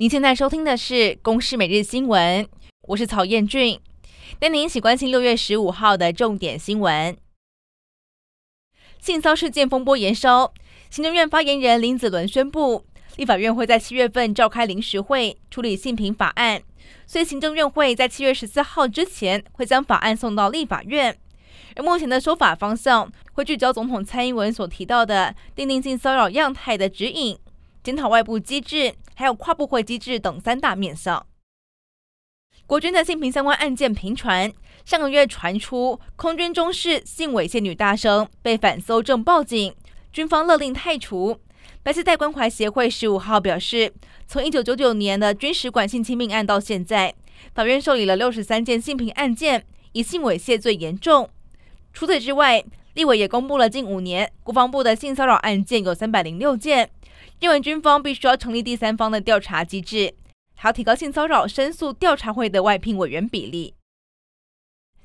您现在收听的是《公视每日新闻》，我是曹彦俊，带您一起关心六月十五号的重点新闻。性骚事件风波延烧，行政院发言人林子伦宣布，立法院会在七月份召开临时会处理性平法案，所以行政院会在七月十四号之前会将法案送到立法院。而目前的修法方向会聚焦总统蔡英文所提到的订定性骚扰样态的指引。检讨外部机制，还有跨部会机制等三大面向。国军的性平相关案件频传，上个月传出空军中士性猥亵女大生被反搜证报警，军方勒令汰除。白丝带关怀协会十五号表示，从一九九九年的军使馆性侵命案到现在，法院受理了六十三件性平案件，以性猥亵最严重。除此之外，立委也公布了近五年国防部的性骚扰案件有三百零六件。认为军方必须要成立第三方的调查机制，还要提高性骚扰申诉调查会的外聘委员比例。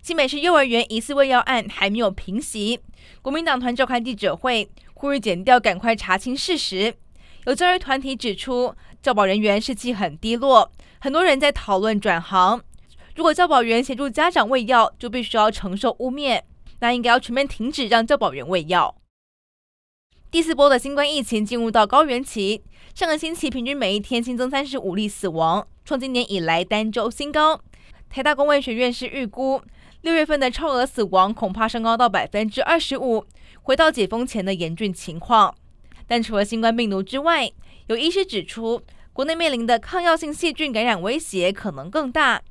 新北市幼儿园疑似喂药案还没有平息，国民党团召开记者会，呼吁检调赶快查清事实。有教育团体指出，教保人员士气很低落，很多人在讨论转行。如果教保员协助家长喂药，就必须要承受污蔑，那应该要全面停止让教保员喂药。第四波的新冠疫情进入到高原期，上个星期平均每一天新增三十五例死亡，创今年以来单周新高。台大公卫学院士预估，六月份的超额死亡恐怕升高到百分之二十五，回到解封前的严峻情况。但除了新冠病毒之外，有医师指出，国内面临的抗药性细菌感染威胁可能更大。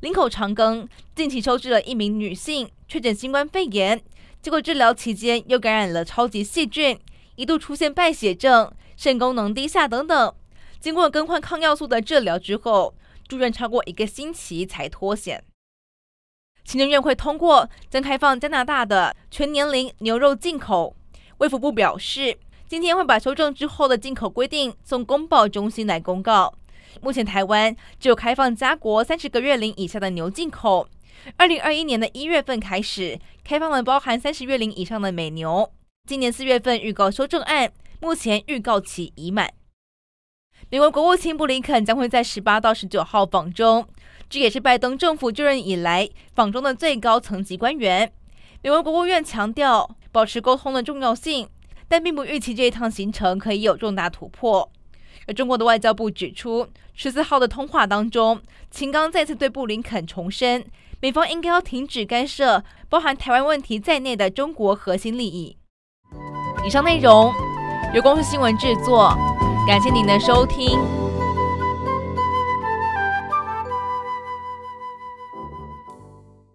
林口长庚近期收治了一名女性确诊新冠肺炎，结果治疗期间又感染了超级细菌。一度出现败血症、肾功能低下等等，经过更换抗药素的治疗之后，住院超过一个星期才脱险。行政院会通过将开放加拿大的全年龄牛肉进口，卫福部表示，今天会把修正之后的进口规定送公报中心来公告。目前台湾只有开放家国三十个月龄以下的牛进口，二零二一年的一月份开始开放了包含三十月龄以上的美牛。今年四月份预告修正案，目前预告期已满。美国国务卿布林肯将会在十八到十九号访中，这也是拜登政府就任以来访中的最高层级官员。美国国务院强调保持沟通的重要性，但并不预期这一趟行程可以有重大突破。而中国的外交部指出，十四号的通话当中，秦刚再次对布林肯重申，美方应该要停止干涉包含台湾问题在内的中国核心利益。以上内容由公司新闻制作，感谢您的收听。